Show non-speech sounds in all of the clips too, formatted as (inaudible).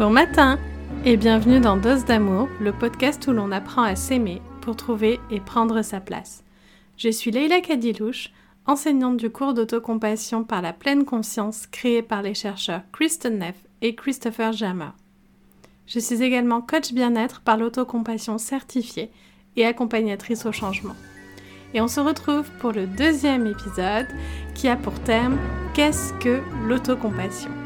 Bon matin et bienvenue dans Dose d'amour, le podcast où l'on apprend à s'aimer pour trouver et prendre sa place. Je suis Leila Kadilouche, enseignante du cours d'autocompassion par la pleine conscience créé par les chercheurs Kristen Neff et Christopher Jammer. Je suis également coach bien-être par l'autocompassion certifiée et accompagnatrice au changement. Et on se retrouve pour le deuxième épisode qui a pour thème Qu'est-ce que l'autocompassion?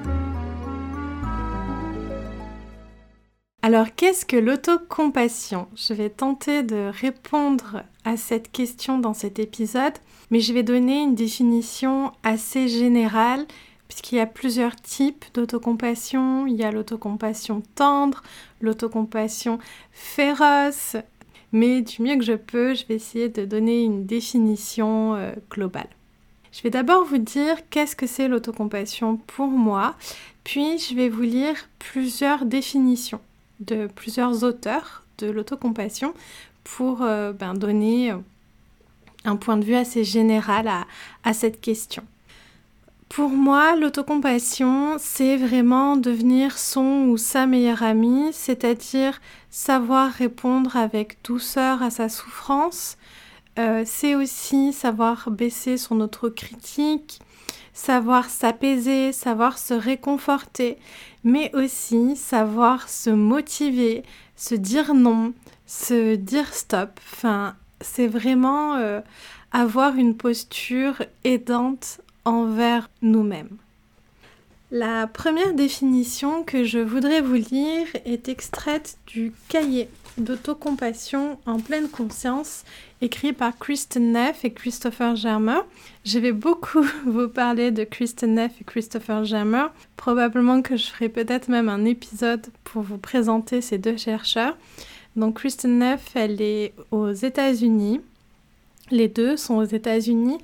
Alors, qu'est-ce que l'autocompassion? Je vais tenter de répondre à cette question dans cet épisode, mais je vais donner une définition assez générale puisqu'il y a plusieurs types d'autocompassion. Il y a l'autocompassion tendre, l'autocompassion féroce, mais du mieux que je peux, je vais essayer de donner une définition euh, globale. Je vais d'abord vous dire qu'est-ce que c'est l'autocompassion pour moi, puis je vais vous lire plusieurs définitions de plusieurs auteurs de l'autocompassion pour euh, ben, donner euh, un point de vue assez général à, cette question. Pour moi, l'autocompassion, c'est vraiment devenir son ou sa meilleure amie, c'est-à-dire savoir répondre avec douceur à sa souffrance. Euh, c'est aussi savoir baisser son autocritique, savoir s'apaiser, savoir se réconforter, mais aussi savoir se motiver, se dire non, se dire stop. Enfin, c'est vraiment euh, avoir une posture aidante envers nous-mêmes. La première définition que je voudrais vous lire est extraite du cahier d'autocompassion en pleine conscience écrit par Kristen Neff et Christopher Germer. Je vais beaucoup (laughs) vous parler de Kristen Neff et Christopher Germer. Probablement que je ferai peut-être même un épisode pour vous présenter ces deux chercheurs. Donc Kristen Neff, elle est aux États-Unis. Les deux sont aux États-Unis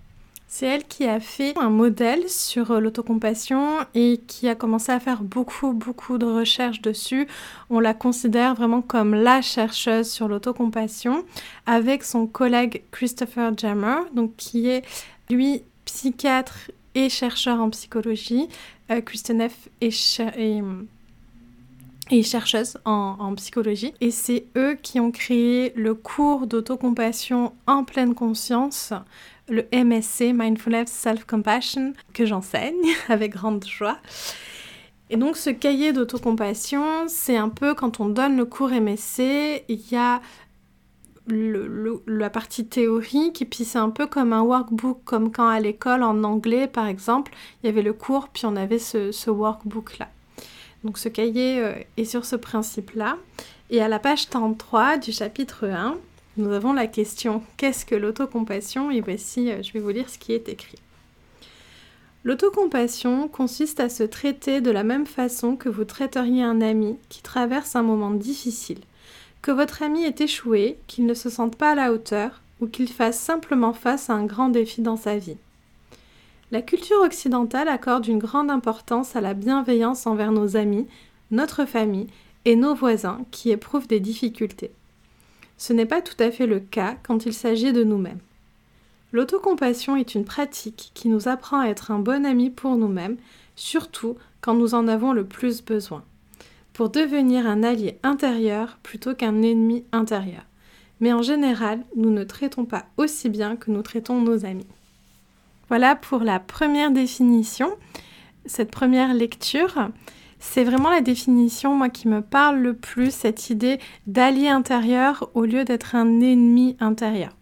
c'est elle qui a fait un modèle sur euh, l'autocompassion et qui a commencé à faire beaucoup, beaucoup de recherches dessus. On la considère vraiment comme la chercheuse sur l'autocompassion avec son collègue Christopher Jammer, qui est lui psychiatre et chercheur en psychologie. Euh, F. est, chercheuse en, en, psychologie. Et c'est eux qui ont créé le cours d'autocompassion en pleine conscience le MSC, Mindfulness Self-Compassion, que j'enseigne (laughs) avec grande joie. Et donc ce cahier d'autocompassion, c'est un peu quand on donne le cours MSC, il y a la partie théorique et puis c'est un peu comme un workbook, comme quand à l'école en anglais par exemple, il y avait le cours puis on avait ce, workbook là. Donc ce cahier euh, est sur ce principe-là. Et à la page 33 du chapitre 1, nous avons la question qu'est-ce que l'autocompassion? Et voici, euh, je vais vous lire ce qui est écrit. L'autocompassion consiste à se traiter de la même façon que vous traiteriez un ami qui traverse un moment difficile, que votre ami ait échoué, qu'il ne se sente pas à la hauteur ou qu'il fasse simplement face à un grand défi dans sa vie. La culture occidentale accorde une grande importance à la bienveillance envers nos amis, notre famille et nos voisins qui éprouvent des difficultés. Ce n'est pas tout à fait le cas quand il s'agit de nous-mêmes. L'autocompassion est une pratique qui nous apprend à être un bon ami pour nous-mêmes, surtout quand nous en avons le plus besoin, pour devenir un allié intérieur plutôt qu'un ennemi intérieur. Mais en général, nous ne traitons pas aussi bien que nous traitons nos amis. Voilà pour la première définition, cette première lecture. C'est vraiment la définition, moi, qui me parle le plus, cette idée d'allié intérieur au lieu d'être un ennemi intérieur.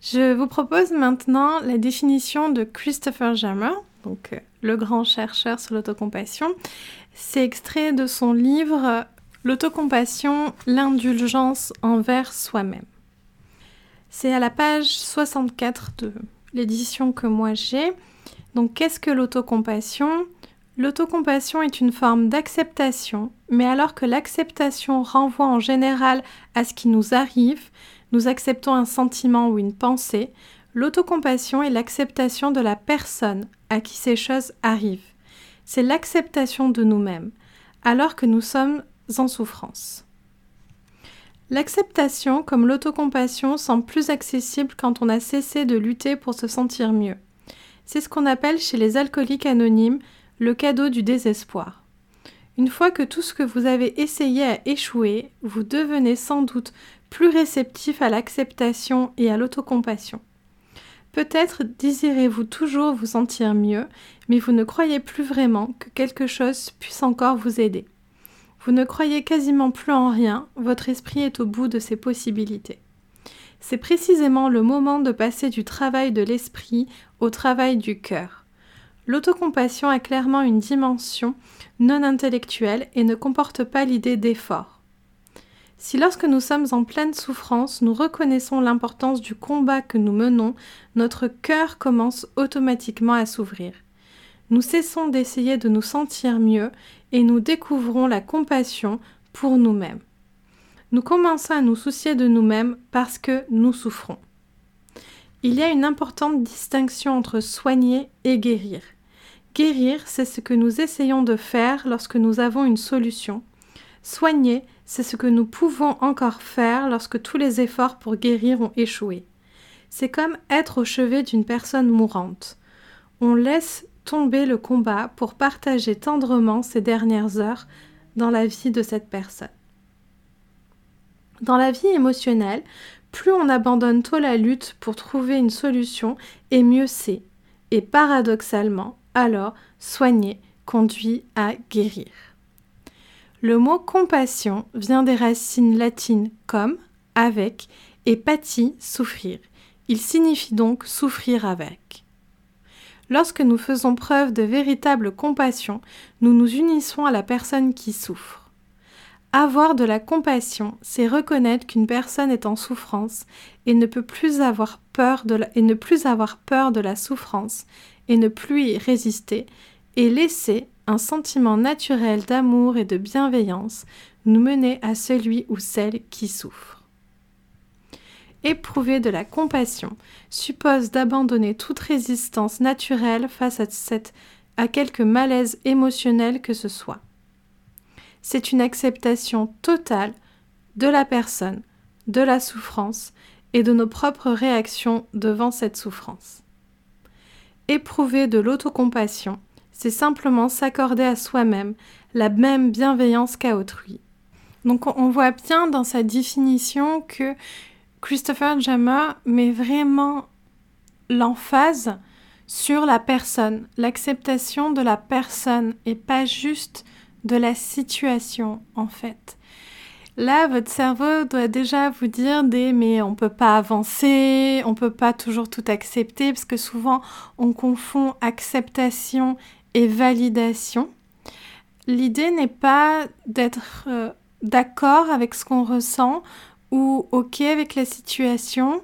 Je vous propose maintenant la définition de Christopher Jammer, euh, le grand chercheur sur l'autocompassion. C'est extrait de son livre L'autocompassion, l'indulgence envers soi-même. C'est à la page 64 de l'édition que moi j'ai. Donc qu'est-ce que l'autocompassion? L'autocompassion est une forme d'acceptation, mais alors que l'acceptation renvoie en général à ce qui nous arrive, nous acceptons un sentiment ou une pensée, l'autocompassion est l'acceptation de la personne à qui ces choses arrivent. C'est l'acceptation de nous-mêmes, alors que nous sommes en souffrance. L'acceptation, comme l'autocompassion, semble plus accessible quand on a cessé de lutter pour se sentir mieux. C'est ce qu'on appelle chez les alcooliques anonymes le cadeau du désespoir. Une fois que tout ce que vous avez essayé a échoué, vous devenez sans doute plus réceptif à l'acceptation et à l'autocompassion. Peut-être désirez-vous toujours vous sentir mieux, mais vous ne croyez plus vraiment que quelque chose puisse encore vous aider. Vous ne croyez quasiment plus en rien, votre esprit est au bout de ses possibilités. C'est précisément le moment de passer du travail de l'esprit au travail du cœur. L'autocompassion a clairement une dimension non intellectuelle et ne comporte pas l'idée d'effort. Si lorsque nous sommes en pleine souffrance, nous reconnaissons l'importance du combat que nous menons, notre cœur commence automatiquement à s'ouvrir. Nous cessons d'essayer de nous sentir mieux et nous découvrons la compassion pour nous-mêmes. Nous commençons à nous soucier de nous-mêmes parce que nous souffrons. Il y a une importante distinction entre soigner et guérir. Guérir, c'est ce que nous essayons de faire lorsque nous avons une solution. Soigner, c'est ce que nous pouvons encore faire lorsque tous les efforts pour guérir ont échoué. C'est comme être au chevet d'une personne mourante. On laisse tomber le combat pour partager tendrement ces dernières heures dans la vie de cette personne. Dans la vie émotionnelle, plus on abandonne tôt la lutte pour trouver une solution, et mieux c'est. Et paradoxalement, alors, soigner conduit à guérir. Le mot compassion vient des racines latines comme, avec, et pati, souffrir. Il signifie donc souffrir avec. Lorsque nous faisons preuve de véritable compassion, nous nous unissons à la personne qui souffre. Avoir de la compassion, c'est reconnaître qu'une personne est en souffrance et ne peut et ne plus avoir peur de la souffrance et ne plus y résister et laisser un sentiment naturel d'amour et de bienveillance nous mener à celui ou celle qui souffre. Éprouver de la compassion suppose d'abandonner toute résistance naturelle face à, à quelque malaise émotionnel que ce soit. C'est une acceptation totale de la personne, de la souffrance et de nos propres réactions devant cette souffrance. Éprouver de l'autocompassion c'est simplement s'accorder à soi-même la même bienveillance qu'à autrui. Donc on voit bien dans sa définition que Christopher Jammer met vraiment l'emphase sur la personne, l'acceptation de la personne et pas juste de la situation en fait. Là, votre cerveau doit déjà vous dire des mais on peut pas avancer, on peut pas toujours tout accepter parce que souvent on confond acceptation et validation. L'idée n'est pas d'être euh, d'accord avec ce qu'on ressent ou OK avec la situation,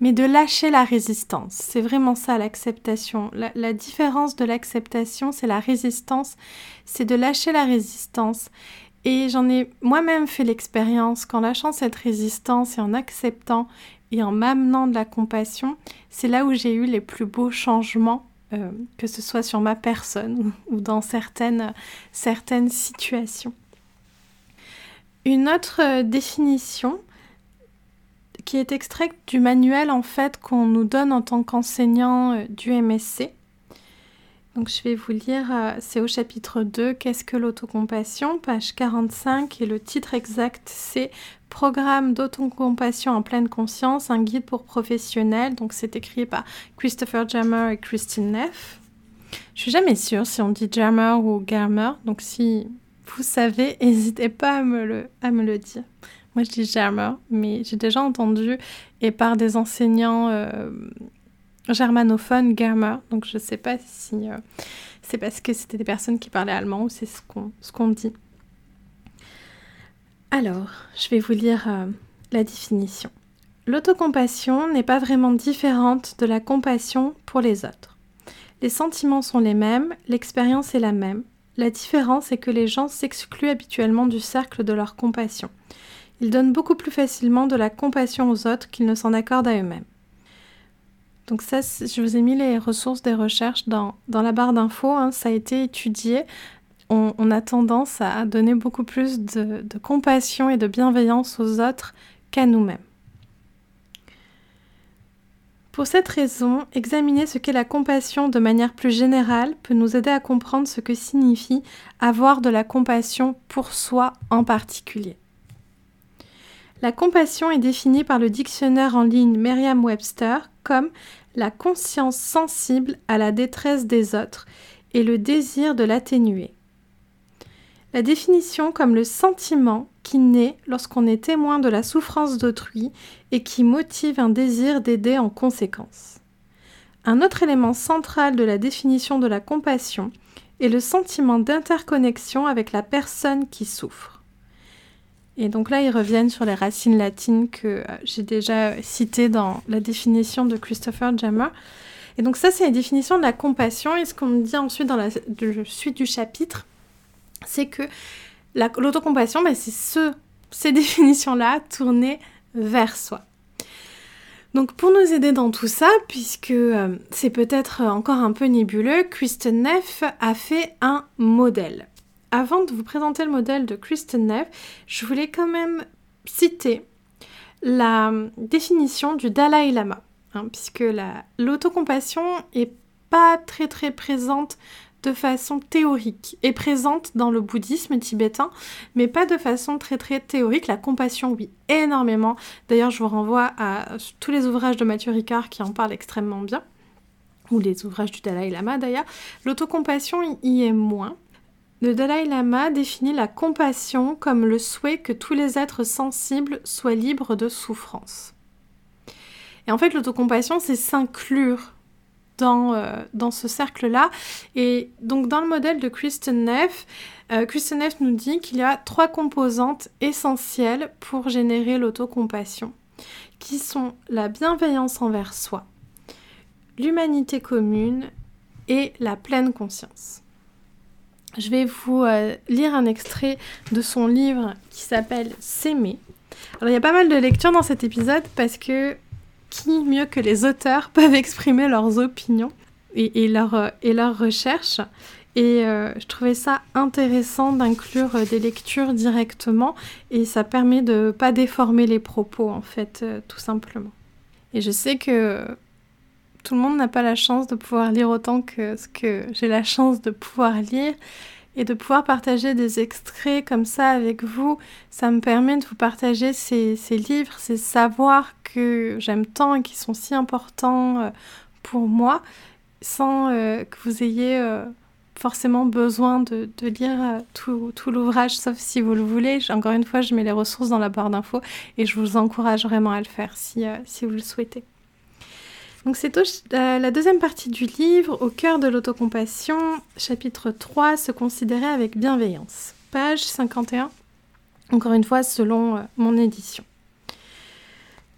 mais de lâcher la résistance. C'est vraiment ça l'acceptation. La, la, différence de l'acceptation, c'est la résistance, c'est de lâcher la résistance. Et j'en ai moi-même fait l'expérience qu'en lâchant cette résistance et en acceptant et en m'amenant de la compassion, c'est là où j'ai eu les plus beaux changements euh, que ce soit sur ma personne ou, dans certaines, certaines situations. Une autre euh, définition qui est extraite du manuel en fait qu'on nous donne en tant qu'enseignant euh, du MSC. Donc je vais vous lire, c'est au chapitre 2, Qu'est-ce que l'autocompassion? Page 45 et le titre exact c'est Programme d'autocompassion en pleine conscience, un guide pour professionnels. Donc c'est écrit par Christopher Jammer et Christine Neff. Je suis jamais sûre si on dit Jammer ou Germer, donc si vous savez, (laughs) n'hésitez pas à me, le, à me le dire. Moi je dis Jammer, mais j'ai déjà entendu et par des enseignants euh, germanophones Germer, donc je ne sais pas si euh, c'est parce que c'était des personnes qui parlaient allemand ou c'est ce qu'on ce qu'on dit. Alors, je vais vous lire euh, la définition. L'autocompassion n'est pas vraiment différente de la compassion pour les autres. Les sentiments sont les mêmes, l'expérience est la même. La différence est que les gens s'excluent habituellement du cercle de leur compassion. Ils donnent beaucoup plus facilement de la compassion aux autres qu'ils ne s'en accordent à eux-mêmes. Donc ça, je vous ai mis les ressources des recherches dans, la barre d'infos. Hein. ça a été étudié on, a tendance à donner beaucoup plus de, compassion et de bienveillance aux autres qu'à nous-mêmes. Pour cette raison, examiner ce qu'est la compassion de manière plus générale peut nous aider à comprendre ce que signifie avoir de la compassion pour soi en particulier. La compassion est définie par le dictionnaire en ligne Merriam-Webster comme la conscience sensible à la détresse des autres et le désir de l'atténuer. La définition comme le sentiment qui naît lorsqu'on est témoin de la souffrance d'autrui et qui motive un désir d'aider en conséquence. Un autre élément central de la définition de la compassion est le sentiment d'interconnexion avec la personne qui souffre. Et donc là, ils reviennent sur les racines latines que euh, j'ai déjà citées dans la définition de Christopher Jammer. Et donc ça, c'est la définition de la compassion. Et ce qu'on dit ensuite dans la suite du chapitre, c'est que L'autocompassion, ben, c'est ce, ces (laughs) définitions-là tournées vers soi. Donc pour nous aider dans tout ça, puisque euh, c'est peut-être encore un peu nébuleux, Kristen Neff a fait un modèle. Avant de vous présenter le modèle de Kristen Neff, je voulais quand même citer la définition du Dalai Lama, hein, puisque l'autocompassion est pas très très présente de façon théorique et présente dans le bouddhisme tibétain, mais pas de façon très très théorique. La compassion, oui, énormément. D'ailleurs, je vous renvoie à tous les ouvrages de Mathieu Ricard qui en parlent extrêmement bien, ou les ouvrages du Dalai Lama d'ailleurs. L'autocompassion y est moins. Le Dalai Lama définit la compassion comme le souhait que tous les êtres sensibles soient libres de souffrance. Et en fait, l'autocompassion, c'est s'inclure euh, dans, ce cercle-là. Et donc dans le modèle de Kristen Neff, euh, Kristen Neff nous dit qu'il y a trois composantes essentielles pour générer l'autocompassion, qui sont la bienveillance envers soi, l'humanité commune et la pleine conscience. Je vais vous euh, lire un extrait de son livre qui s'appelle S'aimer. Alors il y a pas mal de lectures dans cet épisode parce que qui mieux que les auteurs (laughs) peuvent exprimer leurs opinions et, euh, leurs recherches? Et euh, je trouvais ça intéressant d'inclure des lectures directement et ça permet de ne pas déformer les propos en fait, tout simplement. Et je sais que tout le monde n'a pas la chance de pouvoir lire autant que ce que j'ai la chance de pouvoir lire et de pouvoir partager des extraits comme ça avec vous, ça me permet de vous partager ces, livres, ces savoirs que j'aime tant et qui sont si importants euh, pour moi, sans euh, que vous ayez euh, forcément besoin de, lire tout, l'ouvrage, sauf si vous le voulez. Encore une fois, je mets les ressources dans la barre d'infos et je vous encourage vraiment à le faire si, si vous le souhaitez. Donc c'est euh, la deuxième partie du livre, au cœur de l'autocompassion, chapitre 3, se considérer avec bienveillance. Page 51, encore une fois selon euh, mon édition.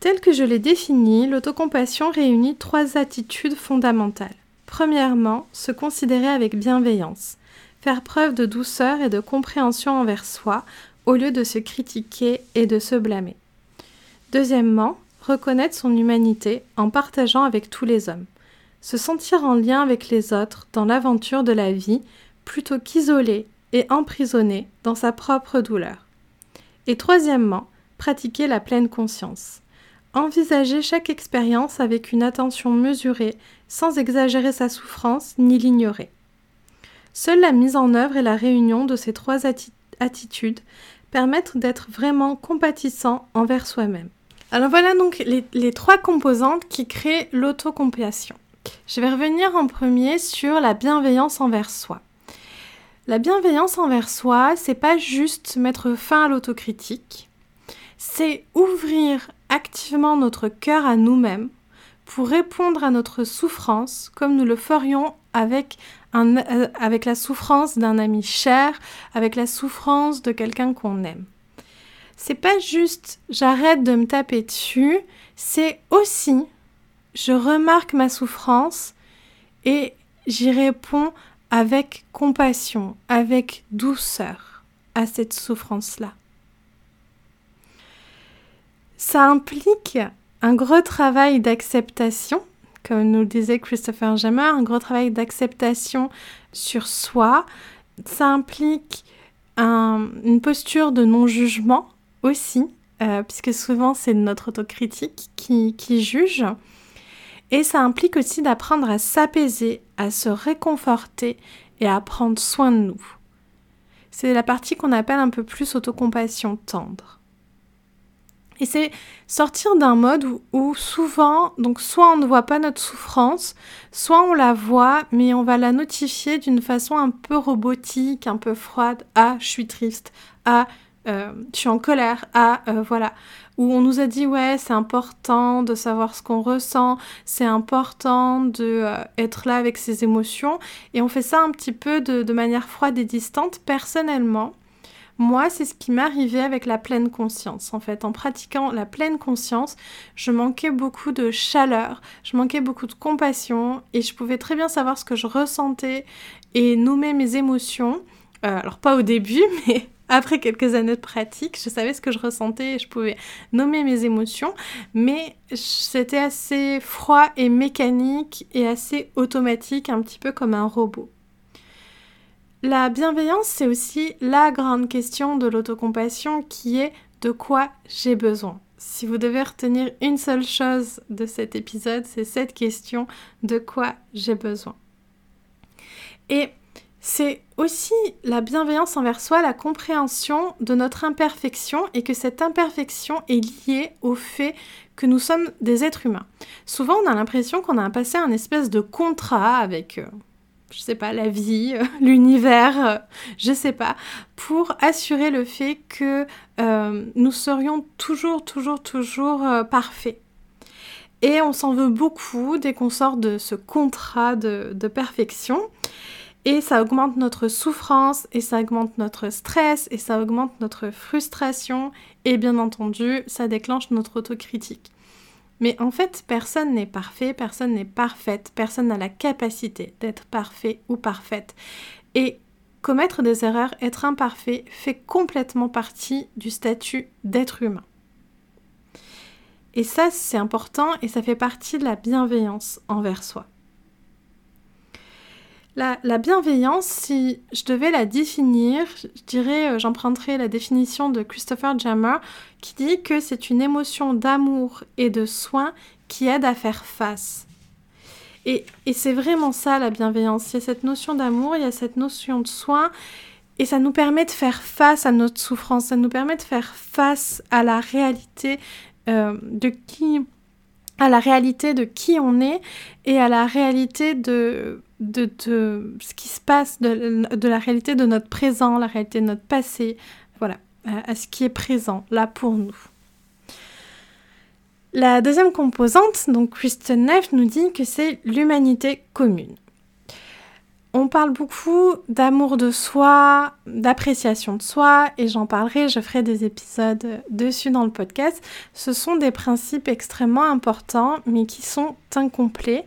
Tel que je l'ai défini, l'autocompassion réunit trois attitudes fondamentales. Premièrement, se considérer avec bienveillance, faire preuve de douceur et de compréhension envers soi au lieu de se critiquer et de se blâmer. Deuxièmement, reconnaître son humanité en partageant avec tous les hommes, se sentir en lien avec les autres dans l'aventure de la vie plutôt qu'isolé et emprisonné dans sa propre douleur. Et troisièmement, pratiquer la pleine conscience. Envisager chaque expérience avec une attention mesurée sans exagérer sa souffrance ni l'ignorer. Seule la mise en œuvre et la réunion de ces trois attitudes permettent d'être vraiment compatissant envers soi-même. Alors voilà donc les, trois composantes qui créent l'autocompassion. Je vais revenir en premier sur la bienveillance envers soi. La bienveillance envers soi, c'est pas juste mettre fin à l'autocritique, c'est ouvrir activement notre cœur à nous-mêmes pour répondre à notre souffrance comme nous le ferions avec, euh, avec la souffrance d'un ami cher, avec la souffrance de quelqu'un qu'on aime c'est pas juste j'arrête de me taper dessus, c'est aussi je remarque ma souffrance et j'y réponds avec compassion, avec douceur à cette souffrance-là. Ça implique un gros travail d'acceptation, comme nous le disait Christopher Jammer, un gros travail d'acceptation sur soi. Ça implique une posture de non-jugement aussi, euh, puisque souvent c'est notre autocritique qui, qui juge. Et ça implique aussi d'apprendre à s'apaiser, à se réconforter et à prendre soin de nous. C'est la partie qu'on appelle un peu plus autocompassion tendre. Et c'est sortir d'un mode où, souvent, donc soit on ne voit pas notre souffrance, soit on la voit, mais on va la notifier d'une façon un peu robotique, un peu froide. Ah, je suis triste. Ah, euh, je suis en colère. Ah, euh, voilà. Où on nous a dit, ouais, c'est important de savoir ce qu'on ressent, c'est important de euh, être là avec ses émotions. Et on fait ça un petit peu de manière froide et distante. Personnellement, moi, c'est ce qui m'arrivait avec la pleine conscience. En fait, en pratiquant la pleine conscience, je manquais beaucoup de chaleur, je manquais beaucoup de compassion et je pouvais très bien savoir ce que je ressentais et nommer mes émotions. Euh, alors pas au début, (laughs) mais après quelques années de pratique, je savais ce que je ressentais et je pouvais nommer mes émotions, mais c'était assez froid et mécanique et assez automatique, un petit peu comme un robot. La bienveillance, c'est aussi la grande question de l'autocompassion qui est de quoi j'ai besoin. Si vous devez retenir une seule chose de cet épisode, c'est cette question de quoi j'ai besoin. Et c'est aussi la bienveillance envers soi, la compréhension de notre imperfection et que cette imperfection est liée au fait que nous sommes des êtres humains. Souvent, on a l'impression qu'on a passé un espèce de contrat avec euh, je sais pas, la vie, euh, (laughs) l'univers, euh, je sais pas, pour assurer le fait que euh, nous serions toujours, toujours, toujours parfaits. Et on s'en veut beaucoup dès qu'on sort de ce contrat de perfection. Et ça augmente notre souffrance, et ça augmente notre stress, et ça augmente notre frustration, et bien entendu, ça déclenche notre autocritique. Mais en fait, personne n'est parfait, personne n'est parfaite, personne n'a la capacité d'être parfait ou parfaite. Et commettre des erreurs, être imparfait, fait complètement partie du statut d'être humain. Et ça, c'est important et ça fait partie de la bienveillance envers soi. La, bienveillance, si je devais la définir, je dirais, euh, j'emprunterais la définition de Christopher Jammer qui dit que c'est une émotion d'amour et de soin qui aide à faire face. Et, et c'est vraiment ça la bienveillance. Il y a cette notion d'amour, il y a cette notion de soin, et ça nous permet de faire face à notre souffrance, ça nous permet de faire face à la réalité euh, de qui à la réalité de qui on est et à la réalité de de, ce qui se passe, de, la réalité de notre présent, la réalité de notre passé, voilà, à, ce qui est présent là pour nous. La deuxième composante, donc Kristen Neff nous dit que c'est l'humanité commune. On parle beaucoup d'amour de soi, d'appréciation de soi, et j'en parlerai, je ferai des épisodes dessus dans le podcast. Ce sont des principes extrêmement importants, mais qui sont incomplets,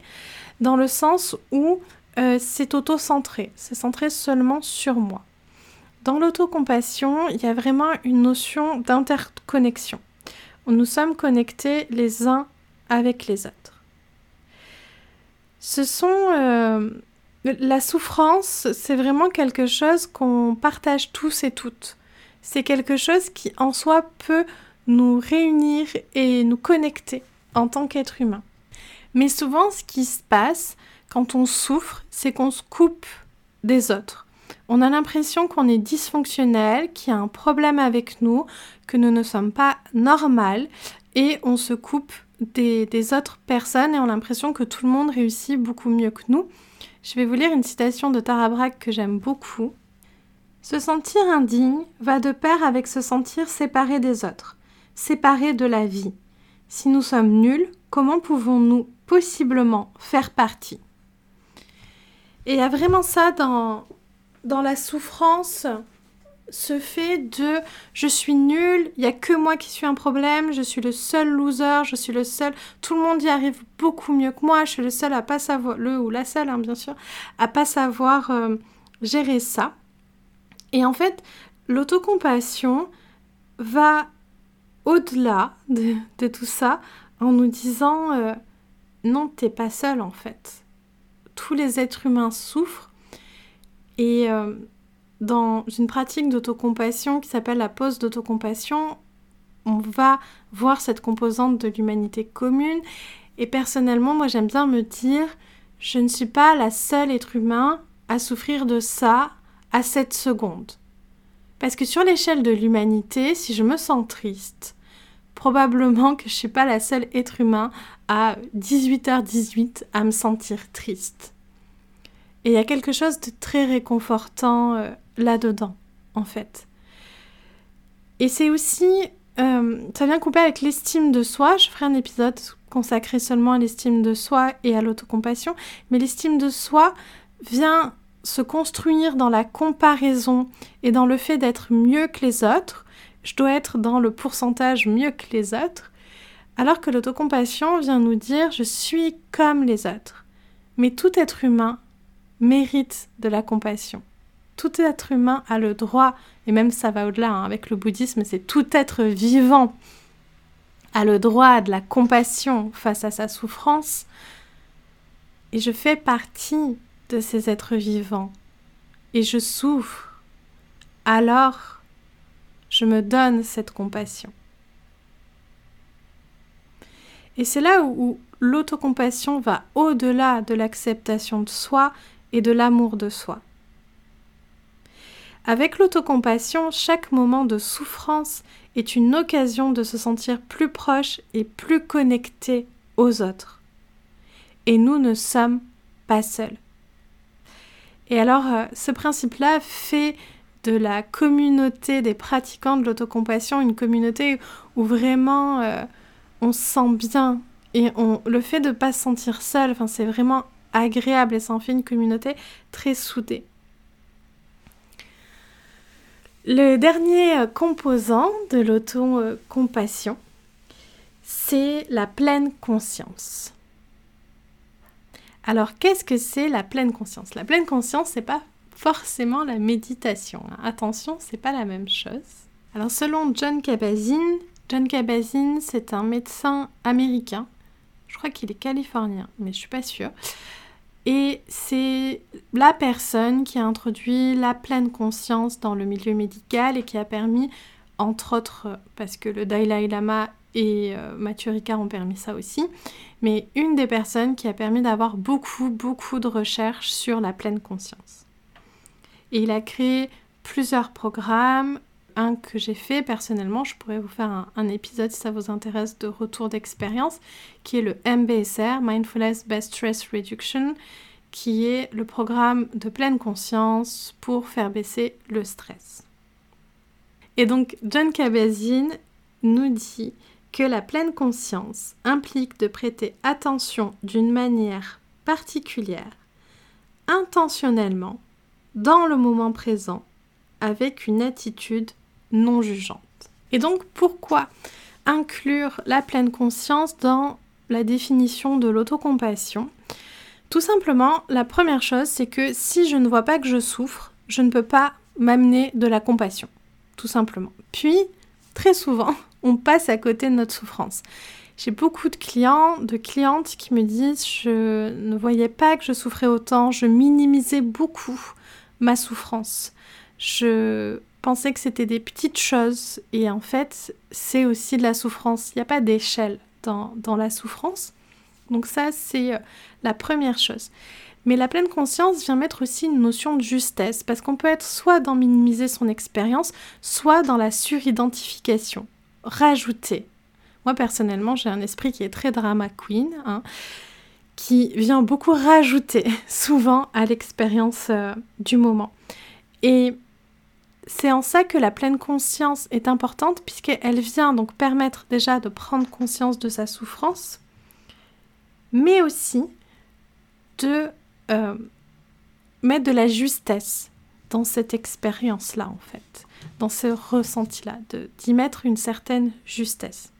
dans le sens où euh, c'est auto-centré, c'est centré seulement sur moi. Dans l'autocompassion, il y a vraiment une notion d'interconnexion. Nous sommes connectés les uns avec les autres. Ce sont... Euh, la souffrance, c'est vraiment quelque chose qu'on partage tous et toutes. C'est quelque chose qui en soi peut nous réunir et nous connecter en tant qu'être humain. Mais souvent, ce qui se passe, quand on souffre, c'est qu'on se coupe des autres. On a l'impression qu'on est dysfonctionnel, qu'il y a un problème avec nous, que nous ne sommes pas normales et on se coupe des, autres personnes et on a l'impression que tout le monde réussit beaucoup mieux que nous. Je vais vous lire une citation de Tara Brach que j'aime beaucoup. Se sentir indigne va de pair avec se sentir séparé des autres, séparé de la vie. Si nous sommes nuls, comment pouvons-nous possiblement faire partie? Et il y a vraiment ça dans, dans la souffrance, ce fait de je suis nul, il n'y a que moi qui suis un problème, je suis le seul loser, je suis le seul, tout le monde y arrive beaucoup mieux que moi, je suis le seul à pas savoir, le ou la seule hein, bien sûr, à pas savoir euh, gérer ça. Et en fait, l'autocompassion va au-delà de, tout ça en nous disant euh, non, t'es pas seul en fait tous les êtres humains souffrent. Et euh, dans une pratique d'autocompassion qui s'appelle la pause d'autocompassion, on va voir cette composante de l'humanité commune Et personnellement, moi j'aime bien me dire, je ne suis pas la seule être humain à souffrir de ça à cette seconde. Parce que sur l'échelle de l'humanité, si je me sens triste, probablement que je ne suis pas la seule être humain à 18h18 à me sentir triste. Et il y a quelque chose de très réconfortant euh, là-dedans, en fait. Et c'est aussi, euh, ça vient couper avec l'estime de soi. Je ferai un épisode consacré seulement à l'estime de soi et à l'autocompassion. Mais l'estime de soi vient se construire dans la comparaison et dans le fait d'être mieux que les autres. Je dois être dans le pourcentage mieux que les autres. Alors que l'autocompassion vient nous dire je suis comme les autres. Mais tout être humain mérite de la compassion. Tout être humain a le droit, et même ça va au-delà, hein, avec le bouddhisme, c'est tout être vivant a le droit de la compassion face à sa souffrance. Et je fais partie de ces êtres vivants. Et je souffre. Alors, je me donne cette compassion. Et c'est là où, l'autocompassion va au-delà de l'acceptation de soi et de l'amour de soi. Avec l'autocompassion, chaque moment de souffrance est une occasion de se sentir plus proche et plus connecté aux autres. Et nous ne sommes pas seuls. Et alors, euh, ce principe-là fait de la communauté des pratiquants de l'autocompassion une communauté où vraiment euh, on se sent bien. Et on, le fait de ne pas se sentir seul, c'est vraiment agréable et ça en fait une communauté très soudée. Le dernier euh, composant de l'auto-compassion, c'est la pleine conscience. Alors, qu'est-ce que c'est la pleine conscience? La pleine conscience, c'est pas forcément la méditation. Hein. Attention, c'est pas la même chose. Alors, selon John Kabat-Zinn, John Kabat-Zinn, c'est un médecin américain. Je crois qu'il est californien, mais je suis pas sûre. Et c'est la personne qui a introduit la pleine conscience dans le milieu médical et qui a permis, entre autres, parce que le Dalai Lama et euh, ont permis ça aussi, mais une des personnes qui a permis d'avoir beaucoup, beaucoup de recherches sur la pleine conscience. Et il a créé plusieurs programmes, un que j'ai fait personnellement, je pourrais vous faire un, épisode si ça vous intéresse de retour d'expérience, qui est le MBSR, Mindfulness Best Stress Reduction, qui est le programme de pleine conscience pour faire baisser le stress. Et donc John Kabat-Zinn nous dit que la pleine conscience implique de prêter attention d'une manière particulière, intentionnellement, dans le moment présent, avec une attitude non jugeante. Et donc pourquoi inclure la pleine conscience dans la définition de l'autocompassion? Tout simplement, la première chose, c'est que si je ne vois pas que je souffre, je ne peux pas m'amener de la compassion, tout simplement. Puis, très souvent, (laughs) on passe à côté de notre souffrance. J'ai beaucoup de clients, de clientes qui me disent je ne voyais pas que je souffrais autant, je minimisais beaucoup ma souffrance. Je que c'était des petites choses et en fait c'est aussi de la souffrance. Il n'y a pas d'échelle dans, dans, la souffrance. Donc ça c'est euh, la première chose. Mais la pleine conscience vient mettre aussi une notion de justesse parce qu'on peut être soit dans minimiser son expérience, soit dans la suridentification rajouter. Moi personnellement, j'ai un esprit qui est très drama queen, hein, qui vient beaucoup rajouter (laughs) souvent à l'expérience euh, du moment. Et c'est en ça que la pleine conscience est importante, puisqu'elle vient donc permettre déjà de prendre conscience de sa souffrance, mais aussi de euh, mettre de la justesse dans cette expérience-là, en fait dans ce ressenti-là, d'y mettre une certaine justesse.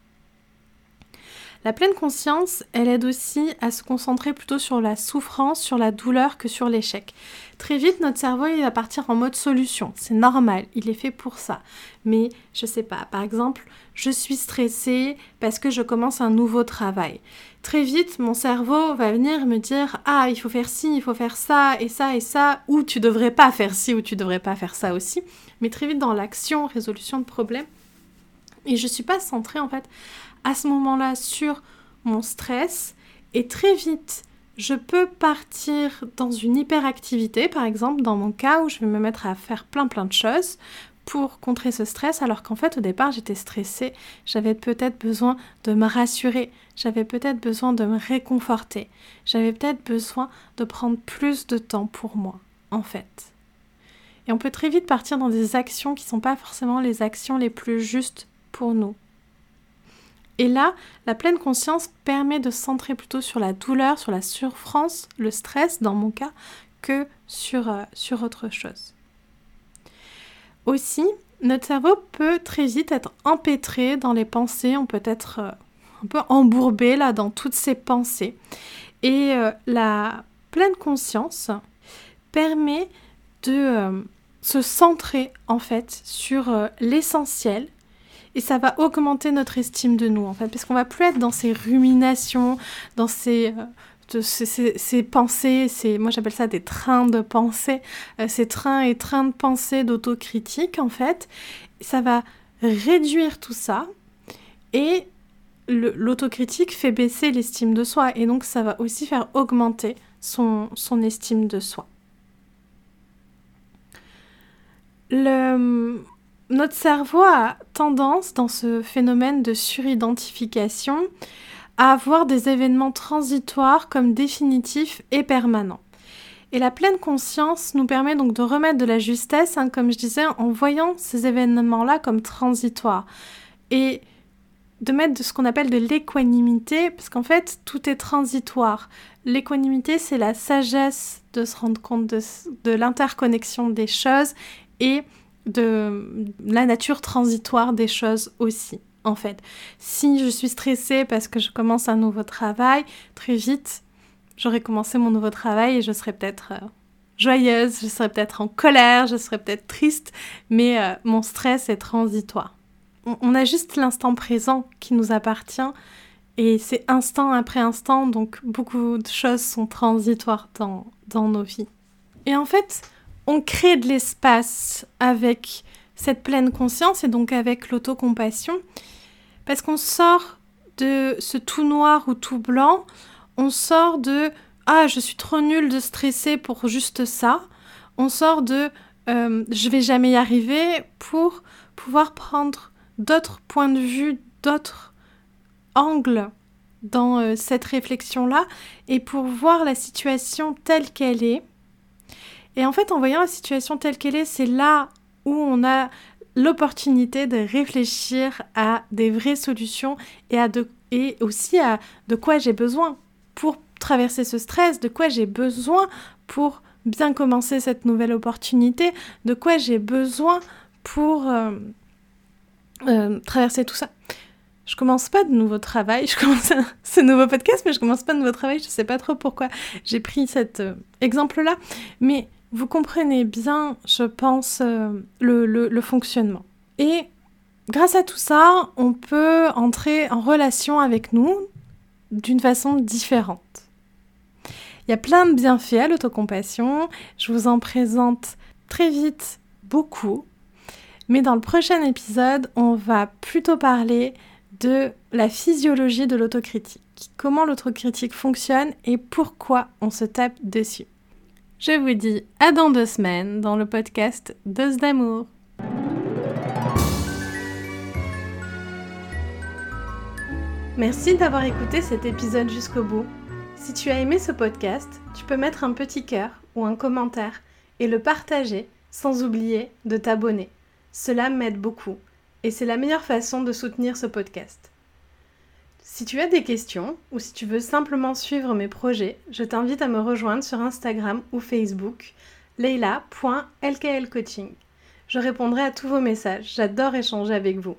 La pleine conscience, elle aide aussi à se concentrer plutôt sur la souffrance, sur la douleur que sur l'échec. Très vite, notre cerveau, il va partir en mode solution. C'est normal, il est fait pour ça. Mais je sais pas, par exemple, je suis stressée parce que je commence un nouveau travail. Très vite, mon cerveau va venir me dire "Ah, il faut faire ci, il faut faire ça et ça et ça ou tu devrais pas faire ci ou tu devrais pas faire ça aussi." Mais très vite dans l'action, résolution de problème. Et je suis pas centrée en fait à ce moment-là sur mon stress Et très vite, je peux partir dans une hyperactivité, par exemple, dans mon cas où je vais me mettre à faire plein plein de choses pour contrer ce stress, alors qu'en fait au départ j'étais stressée, j'avais peut-être besoin de me rassurer, j'avais peut-être besoin de me réconforter, j'avais peut-être besoin de prendre plus de temps pour moi, en fait. Et on peut très vite partir dans des actions qui ne sont pas forcément les actions les plus justes pour nous. Et là, la pleine conscience permet de se centrer plutôt sur la douleur, sur la souffrance, le stress dans mon cas, que sur, euh, autre chose. Aussi, notre cerveau peut très vite être empêtré dans les pensées, on peut être euh, un peu embourbé là dans toutes ces pensées. Et euh, la pleine conscience permet de se centrer en fait sur l'essentiel et ça va augmenter notre estime de nous en fait parce qu'on va plus être dans ces ruminations, dans ces ces, pensées, ces, moi j'appelle ça des trains de pensée, euh, ces trains et trains de pensée d'autocritique en fait, ça va réduire tout ça et l'autocritique fait baisser l'estime de soi et donc ça va aussi faire augmenter son, son estime de soi. Le, notre cerveau a tendance dans ce phénomène de suridentification à avoir des événements transitoires comme définitifs et permanents. Et la pleine conscience nous permet donc de remettre de la justesse, hein, comme je disais, en voyant ces événements-là comme transitoires. Et de mettre de ce qu'on appelle de l'équanimité, parce qu'en fait, tout est transitoire. L'équanimité, c'est la sagesse de se rendre compte de, de l'interconnexion des choses et de la nature transitoire des choses aussi en fait. Si je suis stressée parce que je commence un nouveau travail, très vite, j'aurai commencé mon nouveau travail et je serai peut-être euh, joyeuse, je serai peut-être en colère, je serai peut-être triste, mais euh, mon stress est transitoire. On, a juste l'instant présent qui nous appartient et c'est instant après instant, donc beaucoup de choses sont transitoires dans, dans nos vies. Et en fait, on crée de l'espace avec cette pleine conscience et donc avec l'autocompassion. Parce qu'on sort de ce tout noir ou tout blanc, on sort de ah je suis trop nulle de stresser pour juste ça, on sort de euh, je vais jamais y arriver pour pouvoir prendre d'autres points de vue, d'autres angles dans euh, cette réflexion-là et pour voir la situation telle qu'elle est. Et en fait, en voyant la situation telle qu'elle est, c'est là où on a l'opportunité de réfléchir à des vraies solutions et, à de, et aussi à de quoi j'ai besoin pour traverser ce stress, de quoi j'ai besoin pour bien commencer cette nouvelle opportunité, de quoi j'ai besoin pour euh, euh, traverser tout ça. Je commence pas de nouveau travail, je commence (laughs) ce nouveau podcast, mais je commence pas de nouveau travail, je sais pas trop pourquoi j'ai pris cet euh, exemple-là, mais vous comprenez bien, je pense, euh, le, fonctionnement. Et grâce à tout ça, on peut entrer en relation avec nous d'une façon différente. Il y a plein de bienfaits à l'autocompassion, je vous en présente très vite beaucoup, mais dans le prochain épisode, on va plutôt parler de la physiologie de l'autocritique, comment l'autocritique fonctionne et pourquoi on se tape dessus. Je vous dis à dans deux semaines dans le podcast Dose d'amour. Merci d'avoir écouté cet épisode jusqu'au bout. Si tu as aimé ce podcast, tu peux mettre un petit cœur ou un commentaire et le partager sans oublier de t'abonner. Cela m'aide beaucoup et c'est la meilleure façon de soutenir ce podcast. Si tu as des questions ou si tu veux simplement suivre mes projets, je t'invite à me rejoindre sur Instagram ou Facebook leila.lklcoaching. Je répondrai à tous vos messages, j'adore échanger avec vous.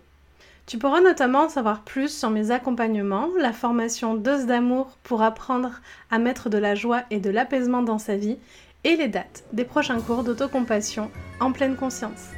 Tu pourras notamment savoir plus sur mes accompagnements, la formation Dose d'amour pour apprendre à mettre de la joie et de l'apaisement dans sa vie et les dates des prochains cours d'autocompassion en pleine conscience.